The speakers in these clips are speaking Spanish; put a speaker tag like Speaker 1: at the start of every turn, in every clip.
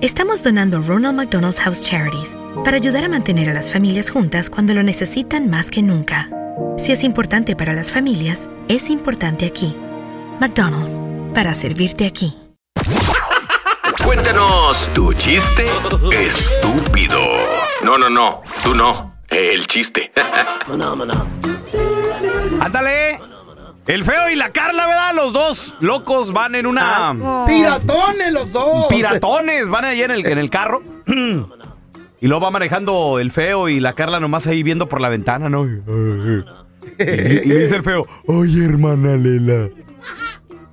Speaker 1: estamos donando Ronald McDonald's House Charities para ayudar a mantener a las familias juntas cuando lo necesitan más que nunca. Si es importante para las familias, es importante aquí. McDonald's, para servirte aquí.
Speaker 2: Cuéntanos tu chiste estúpido. No, no, no, tú no. El chiste.
Speaker 3: Ándale. El feo y la Carla, ¿verdad? Los dos locos van en una.
Speaker 4: Piratones los dos.
Speaker 3: Piratones, van ahí en el, en el carro. Y luego va manejando el feo y la Carla nomás ahí viendo por la ventana, ¿no? Y, y le dice el feo, oye, hermana Lela.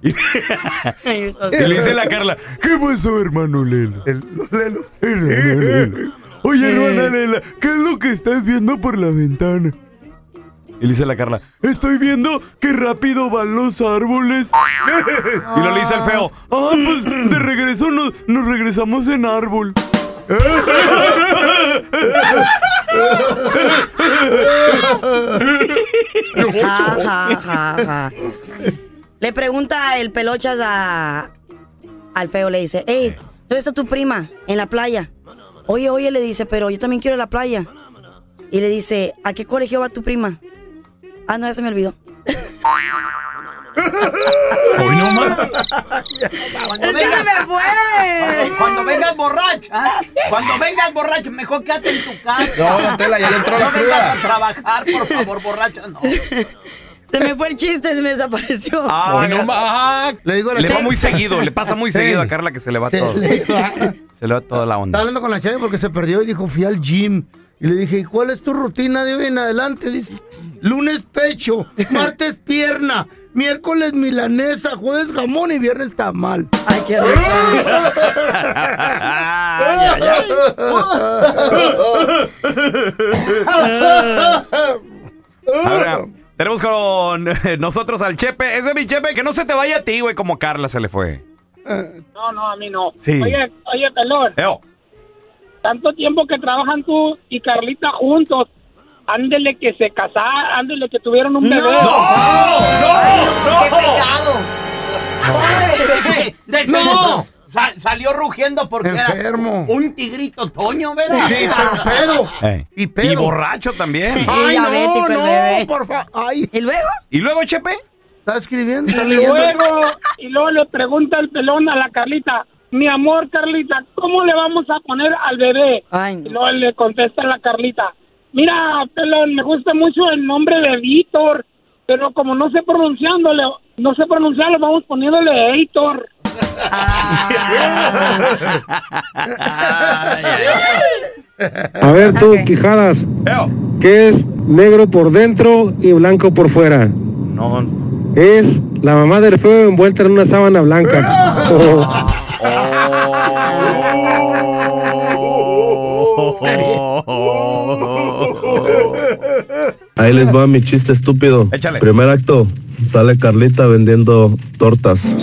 Speaker 3: Y, y le dice la Carla, ¿qué pasó, hermano Lela? Hermana Lela. Oye, hermana Lela, ¿qué es lo que estás viendo por la ventana? Y le dice la Carla, estoy viendo que rápido van los árboles. y lo le dice el feo, ah, pues de regreso nos, regresamos en árbol.
Speaker 5: Le pregunta el pelochas a, al feo, le dice, hey, ¿dónde está tu prima? En la playa. Oye, oye, le dice, pero yo también quiero a la playa. Y le dice, ¿a qué colegio va tu prima? Ah, no, ya se me olvidó.
Speaker 3: Hoy no más.
Speaker 6: Cuando
Speaker 5: ¡Es que
Speaker 6: vengas,
Speaker 5: me fue!
Speaker 6: cuando, vengas borracha, cuando vengas borracha, mejor quédate en tu casa.
Speaker 4: No, don Tela, ya le entró la
Speaker 6: No vengas a trabajar, por favor, borracha, no.
Speaker 5: Se me fue el chiste, se me desapareció.
Speaker 3: Ah,
Speaker 4: Hoy no
Speaker 3: no,
Speaker 4: más. Le digo a la
Speaker 3: Le va muy seguido, le pasa muy
Speaker 4: Sí.
Speaker 3: seguido a Carla que se le va
Speaker 4: Se
Speaker 3: todo.
Speaker 4: le-
Speaker 3: Se le va toda la
Speaker 4: Estaba
Speaker 3: onda.
Speaker 4: hablando con la Cheve porque se perdió y dijo, fui al gym. Y le dije, ¿y cuál es tu rutina de hoy en adelante? Dice, lunes pecho, martes pierna, miércoles milanesa, jueves jamón y viernes tamal.
Speaker 5: Ay, qué rico.
Speaker 3: Ay, ay, ay. Ahora, tenemos con nosotros al Chepe. Es de mi Chepe, que no se te vaya a ti, güey, como Carla se le fue.
Speaker 7: No, no, a mí no.
Speaker 3: Sí.
Speaker 7: Oye, oye, pelón,
Speaker 3: Eo.
Speaker 7: Tanto tiempo que trabajan tú y Carlita juntos. Ándele que se casaron, ándele que tuvieron un bebé.
Speaker 5: ¡Qué pecado!
Speaker 6: De, de
Speaker 4: ¡No!
Speaker 6: segundo, sa- salió rugiendo porque
Speaker 4: Enfermo.
Speaker 6: era un tigrito toño, ¿verdad?
Speaker 4: Sí, pero pedo.
Speaker 3: Eh,
Speaker 4: Y pedo.
Speaker 3: Y borracho también.
Speaker 4: Ay,
Speaker 5: diabético
Speaker 4: no, no,
Speaker 5: bebé.
Speaker 4: por favor. Ay,
Speaker 5: ¿Y luego?
Speaker 3: ¿Y luego, Chepe?
Speaker 4: está escribiendo, está
Speaker 7: Y luego, y luego le pregunta el pelón a la Carlita, mi amor, Carlita, ¿cómo le vamos a poner al bebé?
Speaker 5: Ay,
Speaker 7: Y
Speaker 5: no.
Speaker 7: luego le contesta la Carlita, mira, pelón, me gusta mucho el nombre de Víctor, pero como no sé pronunciándole, no sé pronunciarlo, vamos poniéndole Heitor.
Speaker 8: A ver tú. Quijadas. ¿qué es negro por dentro y blanco por fuera?
Speaker 3: No.
Speaker 8: Es la mamá del feo envuelta en una sábana blanca. Ahí les va mi chiste estúpido.
Speaker 3: Échale.
Speaker 8: Primer acto, sale Carlita vendiendo tortas.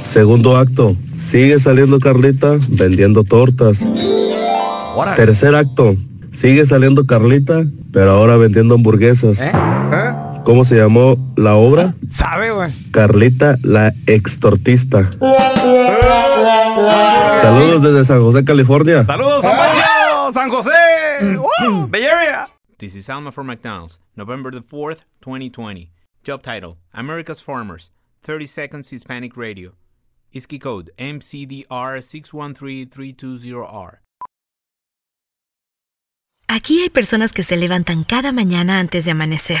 Speaker 8: Segundo acto, sigue saliendo Carlita vendiendo tortas. Tercer acto. Sigue saliendo Carlita, pero ahora vendiendo hamburguesas.
Speaker 3: ¿Eh?
Speaker 8: ¿Cómo se llamó la obra?
Speaker 3: ¿Sabe, güey?
Speaker 8: Carlita la extortista. Saludos desde San José, California.
Speaker 3: Saludos, San José. ¡Wow! Bay Area.
Speaker 9: This is Alma from McDonald's, November the 4th, 2020. Job title America's Farmers, 30 Seconds Hispanic Radio. ISKI code MCDR613320R.
Speaker 1: Aquí hay personas que se levantan cada mañana antes de amanecer,